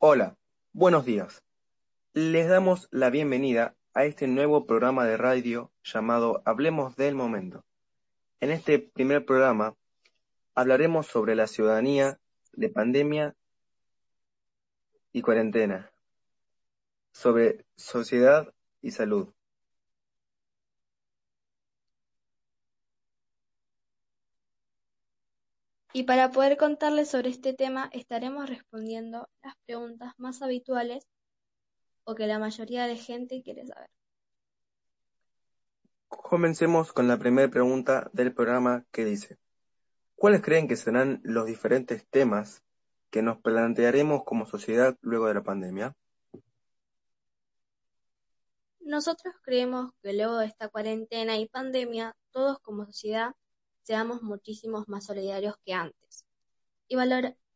Hola, buenos días. Les damos la bienvenida a este nuevo programa de radio llamado Hablemos del Momento. En este primer programa hablaremos sobre la ciudadanía de pandemia y cuarentena, sobre sociedad y salud. Y para poder contarles sobre este tema estaremos respondiendo las preguntas más habituales o que la mayoría de gente quiere saber. Comencemos con la primera pregunta del programa que dice, ¿cuáles creen que serán los diferentes temas que nos plantearemos como sociedad luego de la pandemia? Nosotros creemos que luego de esta cuarentena y pandemia, todos como sociedad seamos muchísimos más solidarios que antes. Y,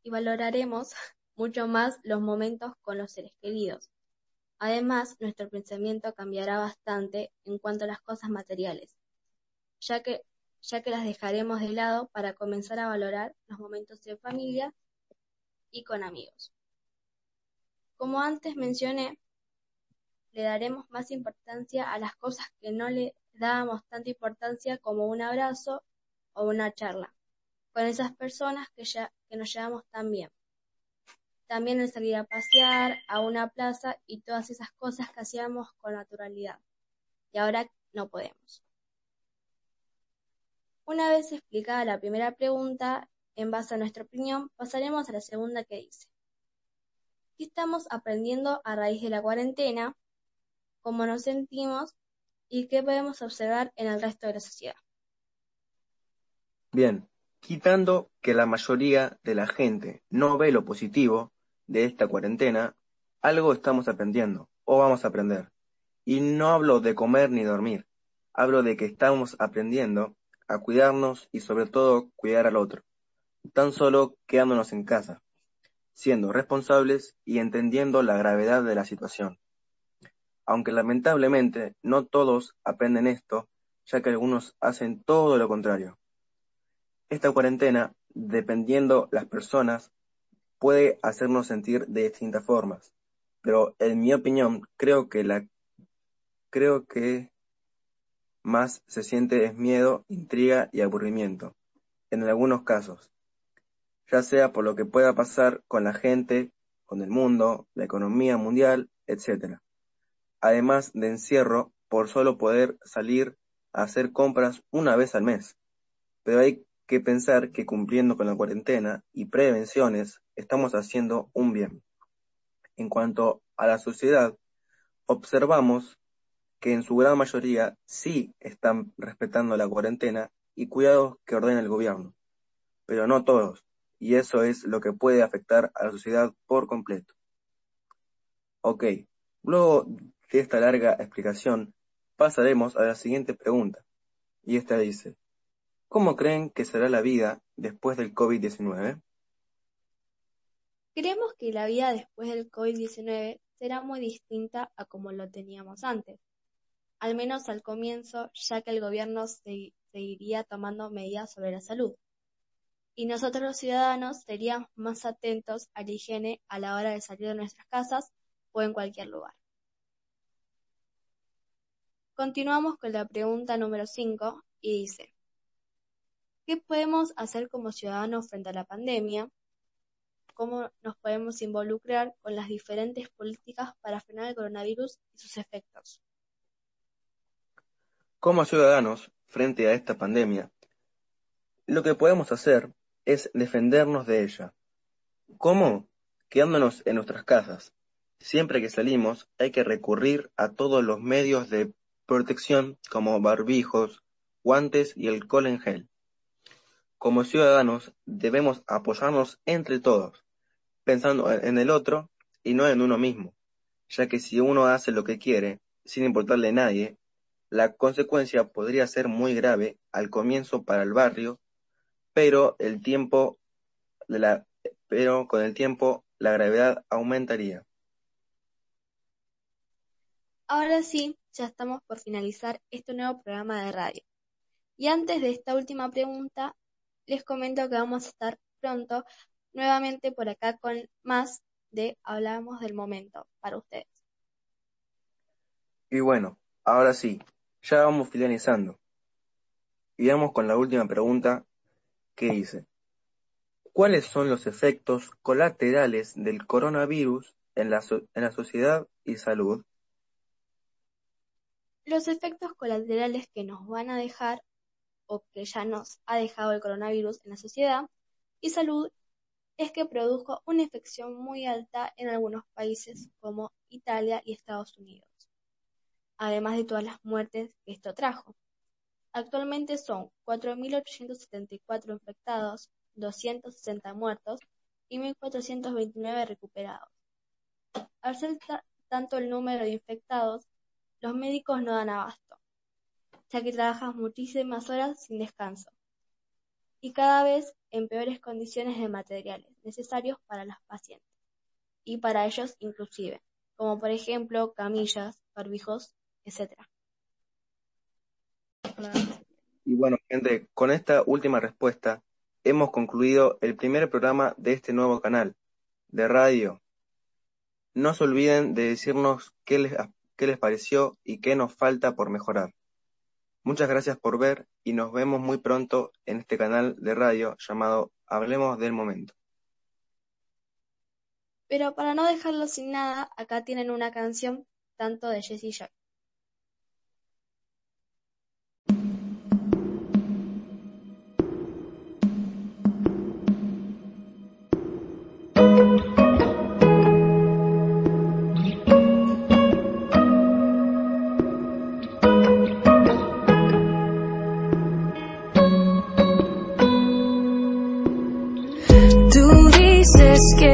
y valoraremos mucho más los momentos con los seres queridos. Además, nuestro pensamiento cambiará bastante en cuanto a las cosas materiales, ya que, ya que las dejaremos de lado para comenzar a valorar los momentos en familia y con amigos. Como antes mencioné, le daremos más importancia a las cosas que no le dábamos tanta importancia como un abrazo o una charla con esas personas que, ya, que nos llevamos tan bien. También el salir a pasear, a una plaza y todas esas cosas que hacíamos con naturalidad. Y ahora no podemos. Una vez explicada la primera pregunta, en base a nuestra opinión, pasaremos a la segunda que dice, ¿qué estamos aprendiendo a raíz de la cuarentena? ¿Cómo nos sentimos? ¿Y qué podemos observar en el resto de la sociedad? Bien, quitando que la mayoría de la gente no ve lo positivo de esta cuarentena, algo estamos aprendiendo o vamos a aprender. Y no hablo de comer ni dormir, hablo de que estamos aprendiendo a cuidarnos y sobre todo cuidar al otro, tan solo quedándonos en casa, siendo responsables y entendiendo la gravedad de la situación. Aunque lamentablemente no todos aprenden esto, ya que algunos hacen todo lo contrario esta cuarentena, dependiendo las personas, puede hacernos sentir de distintas formas, pero en mi opinión creo que la creo que más se siente es miedo, intriga y aburrimiento, en algunos casos, ya sea por lo que pueda pasar con la gente, con el mundo, la economía mundial, etc. Además de encierro por solo poder salir a hacer compras una vez al mes. Pero hay que pensar que cumpliendo con la cuarentena y prevenciones estamos haciendo un bien. En cuanto a la sociedad, observamos que en su gran mayoría sí están respetando la cuarentena y cuidados que ordena el gobierno, pero no todos, y eso es lo que puede afectar a la sociedad por completo. Ok, luego de esta larga explicación, pasaremos a la siguiente pregunta, y esta dice, ¿Cómo creen que será la vida después del COVID-19? Creemos que la vida después del COVID-19 será muy distinta a como lo teníamos antes, al menos al comienzo, ya que el gobierno seguiría tomando medidas sobre la salud. Y nosotros los ciudadanos seríamos más atentos a la higiene a la hora de salir de nuestras casas o en cualquier lugar. Continuamos con la pregunta número 5 y dice, ¿Qué podemos hacer como ciudadanos frente a la pandemia? ¿Cómo nos podemos involucrar con las diferentes políticas para frenar el coronavirus y sus efectos? Como ciudadanos frente a esta pandemia, lo que podemos hacer es defendernos de ella. ¿Cómo? Quedándonos en nuestras casas. Siempre que salimos hay que recurrir a todos los medios de protección como barbijos, guantes y alcohol en gel. Como ciudadanos debemos apoyarnos entre todos, pensando en el otro y no en uno mismo, ya que si uno hace lo que quiere, sin importarle a nadie, la consecuencia podría ser muy grave al comienzo para el barrio, pero el tiempo pero con el tiempo la gravedad aumentaría. Ahora sí, ya estamos por finalizar este nuevo programa de radio. Y antes de esta última pregunta, les comento que vamos a estar pronto nuevamente por acá con más de Hablamos del Momento para ustedes. Y bueno, ahora sí, ya vamos finalizando. Y vamos con la última pregunta que dice, ¿cuáles son los efectos colaterales del coronavirus en la, en la sociedad y salud? Los efectos colaterales que nos van a dejar o que ya nos ha dejado el coronavirus en la sociedad y salud es que produjo una infección muy alta en algunos países como Italia y Estados Unidos, además de todas las muertes que esto trajo. Actualmente son 4.874 infectados, 260 muertos y 1.429 recuperados. Al ser tanto el número de infectados, los médicos no dan abasto, ya que trabajan muchísimas horas sin descanso y cada vez en peores condiciones de materiales necesarios para los pacientes y para ellos inclusive, como por ejemplo camillas, barbijos, etc. Y bueno, gente, con esta última respuesta hemos concluido el primer programa de este nuevo canal de radio. No se olviden de decirnos qué les, qué les pareció y qué nos falta por mejorar. Muchas gracias por ver y nos vemos muy pronto en este canal de radio llamado Hablemos del Momento. Pero para no dejarlo sin nada, acá tienen una canción tanto de Jessie Joy. Que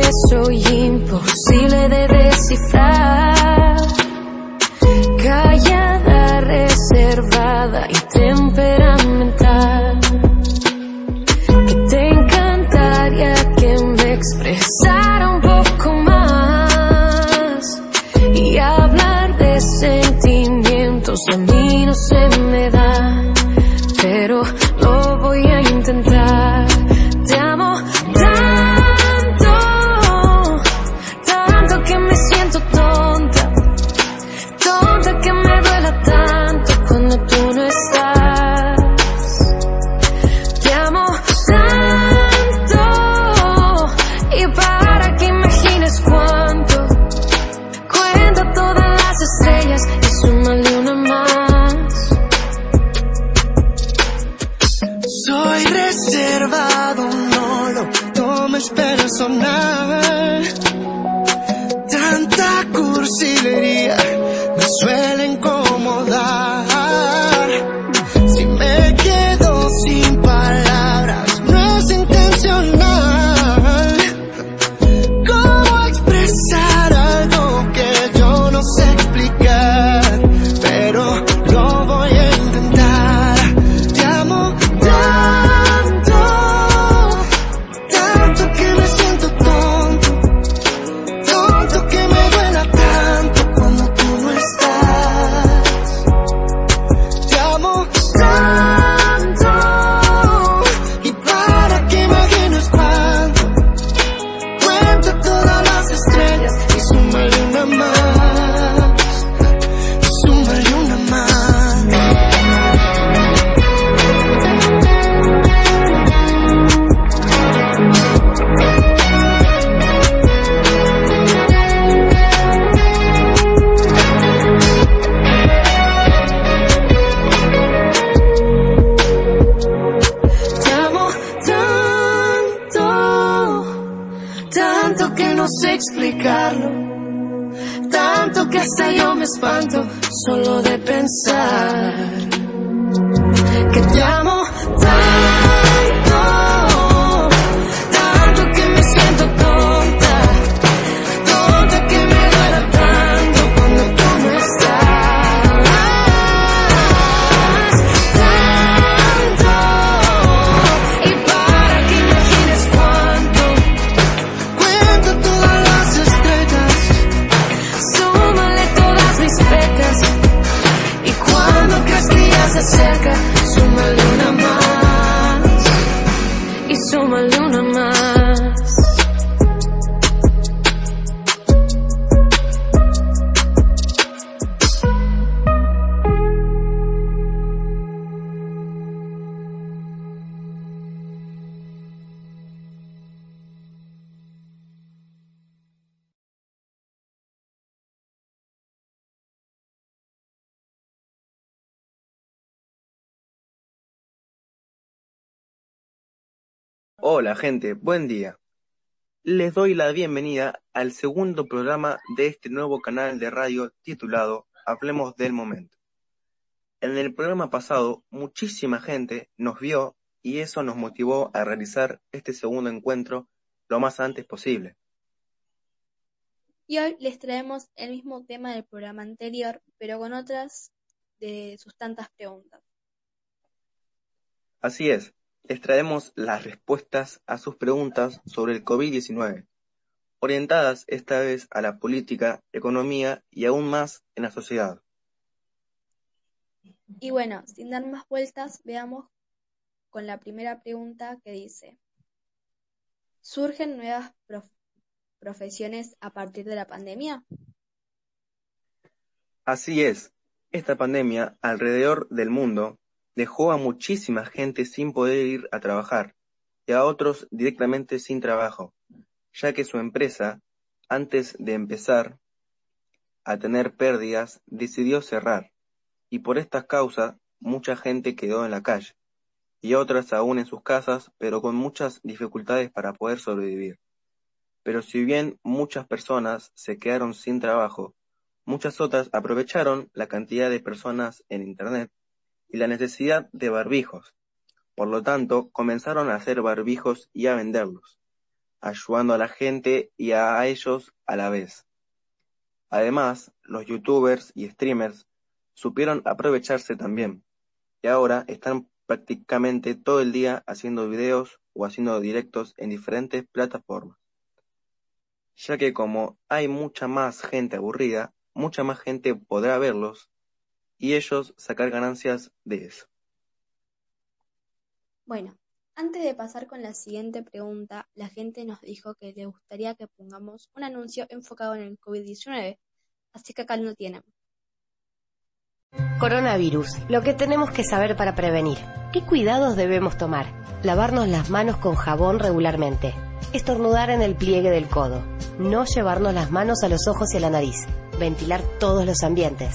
Hola gente, buen día. Les doy la bienvenida al segundo programa de este nuevo canal de radio titulado Hablemos del Momento. En el programa pasado, muchísima gente nos vio y eso nos motivó a realizar este segundo encuentro lo más antes posible. Y hoy les traemos el mismo tema del programa anterior, pero con otras de sus tantas preguntas. Así es, les traemos las respuestas a sus preguntas sobre el COVID-19, orientadas esta vez a la política, economía y aún más en la sociedad. Y bueno, sin dar más vueltas, veamos con la primera pregunta que dice, ¿surgen nuevas prof profesiones a partir de la pandemia? Así es, esta pandemia alrededor del mundo dejó a muchísima gente sin poder ir a trabajar y a otros directamente sin trabajo, ya que su empresa, antes de empezar a tener pérdidas, decidió cerrar, y por estas causas mucha gente quedó en la calle, y otras aún en sus casas, pero con muchas dificultades para poder sobrevivir. Pero si bien muchas personas se quedaron sin trabajo, muchas otras aprovecharon la cantidad de personas en Internet y la necesidad de barbijos. Por lo tanto, comenzaron a hacer barbijos y a venderlos, ayudando a la gente y a ellos a la vez. Además, los youtubers y streamers supieron aprovecharse también, y ahora están prácticamente todo el día haciendo videos o haciendo directos en diferentes plataformas. Ya que como hay mucha más gente aburrida, mucha más gente podrá verlos y ellos sacar ganancias de eso. Bueno, antes de pasar con la siguiente pregunta, la gente nos dijo que le gustaría que pongamos un anuncio enfocado en el COVID-19, así que acá lo tienen. Coronavirus, lo que tenemos que saber para prevenir. ¿Qué cuidados debemos tomar? Lavarnos las manos con jabón regularmente. Estornudar en el pliegue del codo. No llevarnos las manos a los ojos y a la nariz. Ventilar todos los ambientes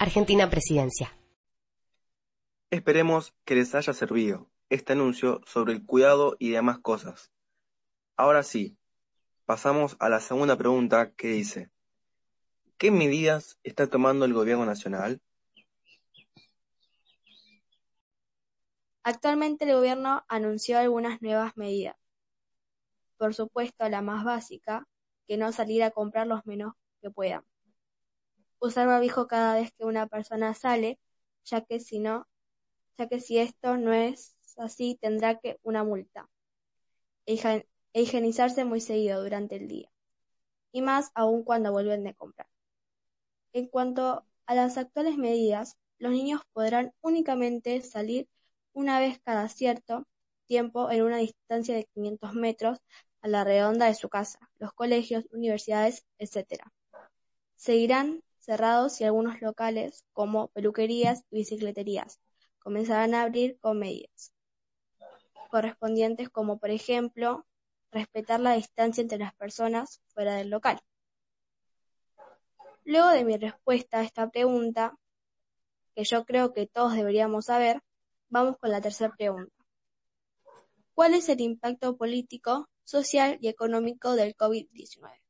Argentina Presidencia. Esperemos que les haya servido este anuncio sobre el cuidado y demás cosas. Ahora sí, pasamos a la segunda pregunta que dice, ¿qué medidas está tomando el gobierno nacional? Actualmente el gobierno anunció algunas nuevas medidas. Por supuesto, la más básica, que no salir a comprar los menos que puedan usar barbijo cada vez que una persona sale, ya que si no, ya que si esto no es así tendrá que una multa. E, higienizarse muy seguido durante el día. Y más aún cuando vuelven de comprar. En cuanto a las actuales medidas, los niños podrán únicamente salir una vez cada cierto tiempo en una distancia de 500 metros a la redonda de su casa, los colegios, universidades, etc. Seguirán cerrados y algunos locales, como peluquerías y bicicleterías, comenzarán a abrir con medidas correspondientes como por ejemplo respetar la distancia entre las personas fuera del local. Luego de mi respuesta a esta pregunta, que yo creo que todos deberíamos saber, vamos con la tercera pregunta. ¿Cuál es el impacto político, social y económico del COVID-19?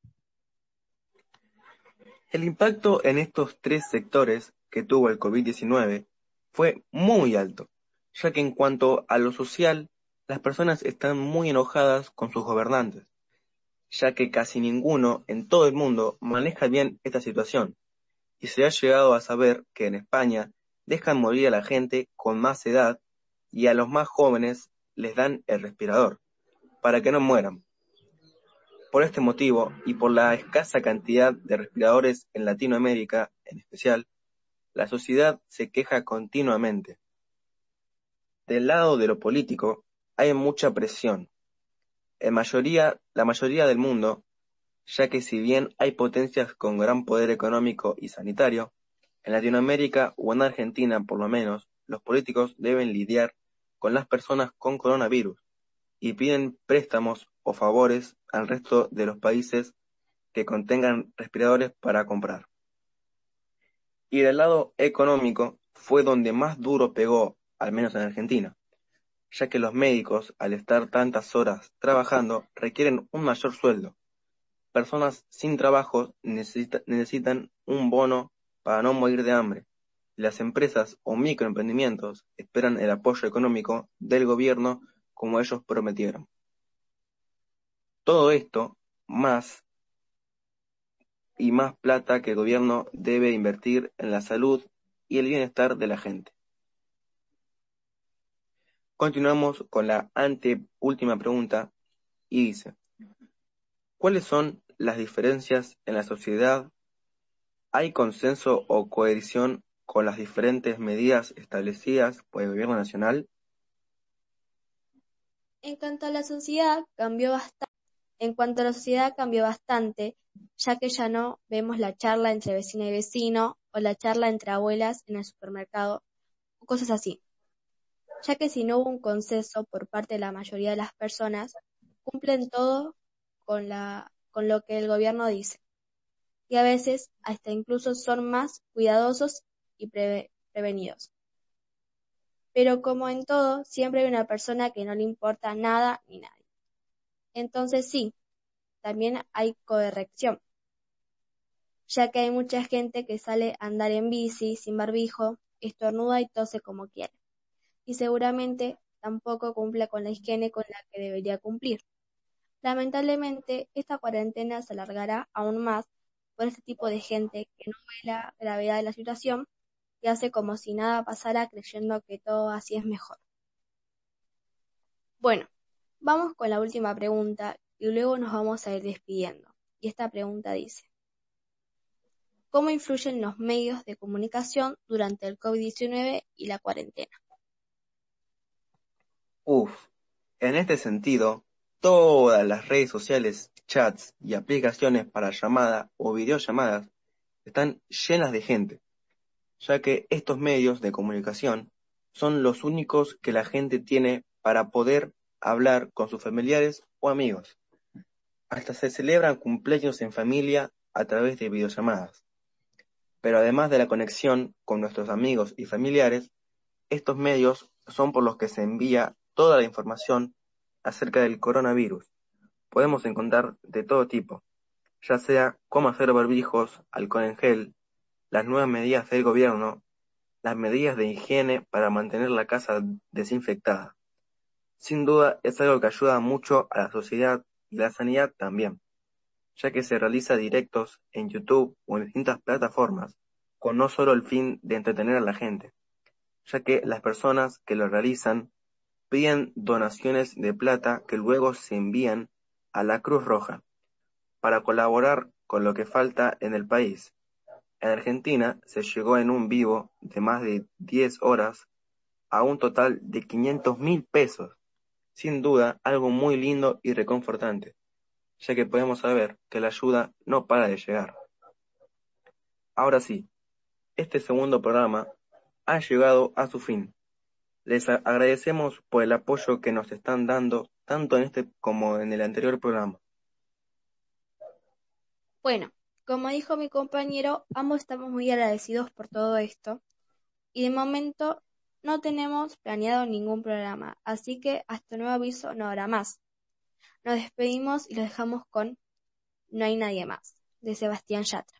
El impacto en estos tres sectores que tuvo el COVID-19 fue muy alto, ya que en cuanto a lo social, las personas están muy enojadas con sus gobernantes, ya que casi ninguno en todo el mundo maneja bien esta situación, y se ha llegado a saber que en España dejan morir a la gente con más edad y a los más jóvenes les dan el respirador, para que no mueran. Por este motivo, y por la escasa cantidad de respiradores en Latinoamérica en especial, la sociedad se queja continuamente. Del lado de lo político hay mucha presión, En mayoría, la mayoría del mundo, ya que si bien hay potencias con gran poder económico y sanitario, en Latinoamérica o en Argentina por lo menos, los políticos deben lidiar con las personas con coronavirus y piden préstamos o favores al resto de los países que contengan respiradores para comprar. Y del lado económico fue donde más duro pegó, al menos en Argentina, ya que los médicos, al estar tantas horas trabajando, requieren un mayor sueldo. Personas sin trabajo necesita- necesitan un bono para no morir de hambre. Las empresas o microemprendimientos esperan el apoyo económico del gobierno como ellos prometieron. Todo esto, más y más plata que el gobierno debe invertir en la salud y el bienestar de la gente. Continuamos con la anteúltima pregunta y dice, ¿cuáles son las diferencias en la sociedad? ¿Hay consenso o cohesión con las diferentes medidas establecidas por el gobierno nacional? En cuanto a la sociedad, cambió bastante. En cuanto a la sociedad, cambió bastante, ya que ya no vemos la charla entre vecina y vecino o la charla entre abuelas en el supermercado o cosas así. Ya que si no hubo un consenso por parte de la mayoría de las personas, cumplen todo con lo que el gobierno dice. Y a veces hasta incluso son más cuidadosos y preve- prevenidos. Pero como en todo, siempre hay una persona que no le importa nada ni nadie. Entonces sí, también hay corrección, ya que hay mucha gente que sale a andar en bici sin barbijo, estornuda y tose como quiere, y seguramente tampoco cumple con la higiene con la que debería cumplir. Lamentablemente, esta cuarentena se alargará aún más por este tipo de gente que no ve la gravedad de la situación y hace como si nada pasara creyendo que todo así es mejor. Bueno, vamos con la última pregunta y luego nos vamos a ir despidiendo. Y esta pregunta dice, ¿cómo influyen los medios de comunicación durante el COVID-19 y la cuarentena? Uf, en este sentido, todas las redes sociales, chats y aplicaciones para llamada o videollamadas están llenas de gente, ya que estos medios de comunicación son los únicos que la gente tiene para poder hablar con sus familiares o amigos. Hasta se celebran cumpleaños en familia a través de videollamadas. Pero además de la conexión con nuestros amigos y familiares, estos medios son por los que se envía toda la información acerca del coronavirus. Podemos encontrar de todo tipo, ya sea cómo hacer barbijos, alcohol en gel, las nuevas medidas del gobierno, las medidas de higiene para mantener la casa desinfectada. Sin duda es algo que ayuda mucho a la sociedad y la sanidad también, ya que se realiza directos en YouTube o en distintas plataformas, con no solo el fin de entretener a la gente, ya que las personas que lo realizan piden donaciones de plata que luego se envían a la Cruz Roja para colaborar con lo que falta en el país. En Argentina se llegó en un vivo de más de 10 horas a un total de 500 mil pesos. Sin duda, algo muy lindo y reconfortante, ya que podemos saber que la ayuda no para de llegar. Ahora sí, este segundo programa ha llegado a su fin. Les agradecemos por el apoyo que nos están dando tanto en este como en el anterior programa. Bueno, como dijo mi compañero, ambos estamos muy agradecidos por todo esto y de momento no tenemos planeado ningún programa, así que hasta nuevo aviso no habrá más. Nos despedimos y los dejamos con No hay nadie más, de Sebastián Yatra.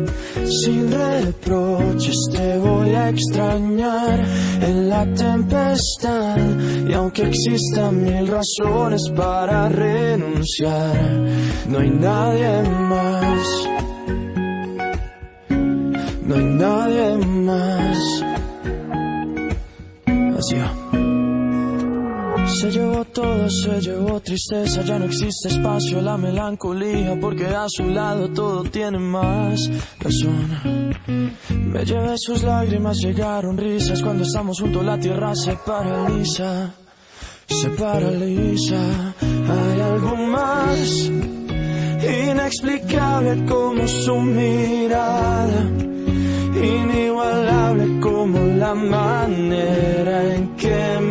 sin reproches, te voy a extrañar en la tempestad y aunque existan mil razones para renunciar, no hay nadie más, no hay nadie más. Así va. Se llevó todo, se llevó tristeza, ya no existe espacio a la melancolía, porque a su lado todo tiene más razón. Me llevé sus lágrimas, llegaron risas, cuando estamos juntos la tierra se paraliza, se paraliza. Hay algo más inexplicable como su mirada. Inigualable como la manera en que me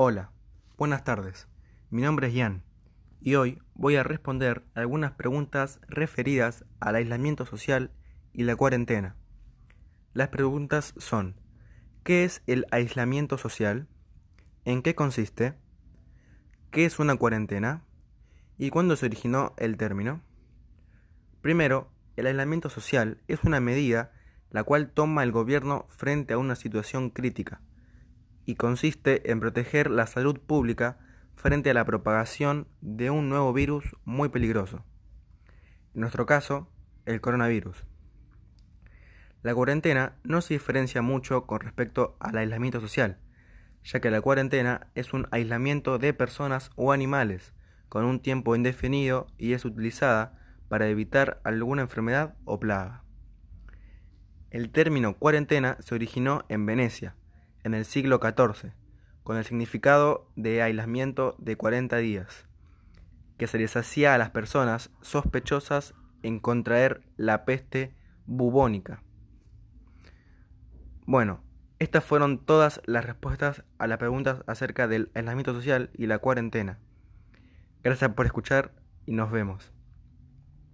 Hola, buenas tardes. Mi nombre es Ian y hoy voy a responder algunas preguntas referidas al aislamiento social y la cuarentena. Las preguntas son, ¿qué es el aislamiento social? ¿En qué consiste? ¿Qué es una cuarentena? ¿Y cuándo se originó el término? Primero, el aislamiento social es una medida la cual toma el gobierno frente a una situación crítica y consiste en proteger la salud pública frente a la propagación de un nuevo virus muy peligroso. En nuestro caso, el coronavirus. La cuarentena no se diferencia mucho con respecto al aislamiento social, ya que la cuarentena es un aislamiento de personas o animales con un tiempo indefinido y es utilizada para evitar alguna enfermedad o plaga. El término cuarentena se originó en Venecia, en el siglo XIV, con el significado de aislamiento de 40 días, que se les hacía a las personas sospechosas en contraer la peste bubónica. Bueno, estas fueron todas las respuestas a las preguntas acerca del aislamiento social y la cuarentena. Gracias por escuchar y nos vemos.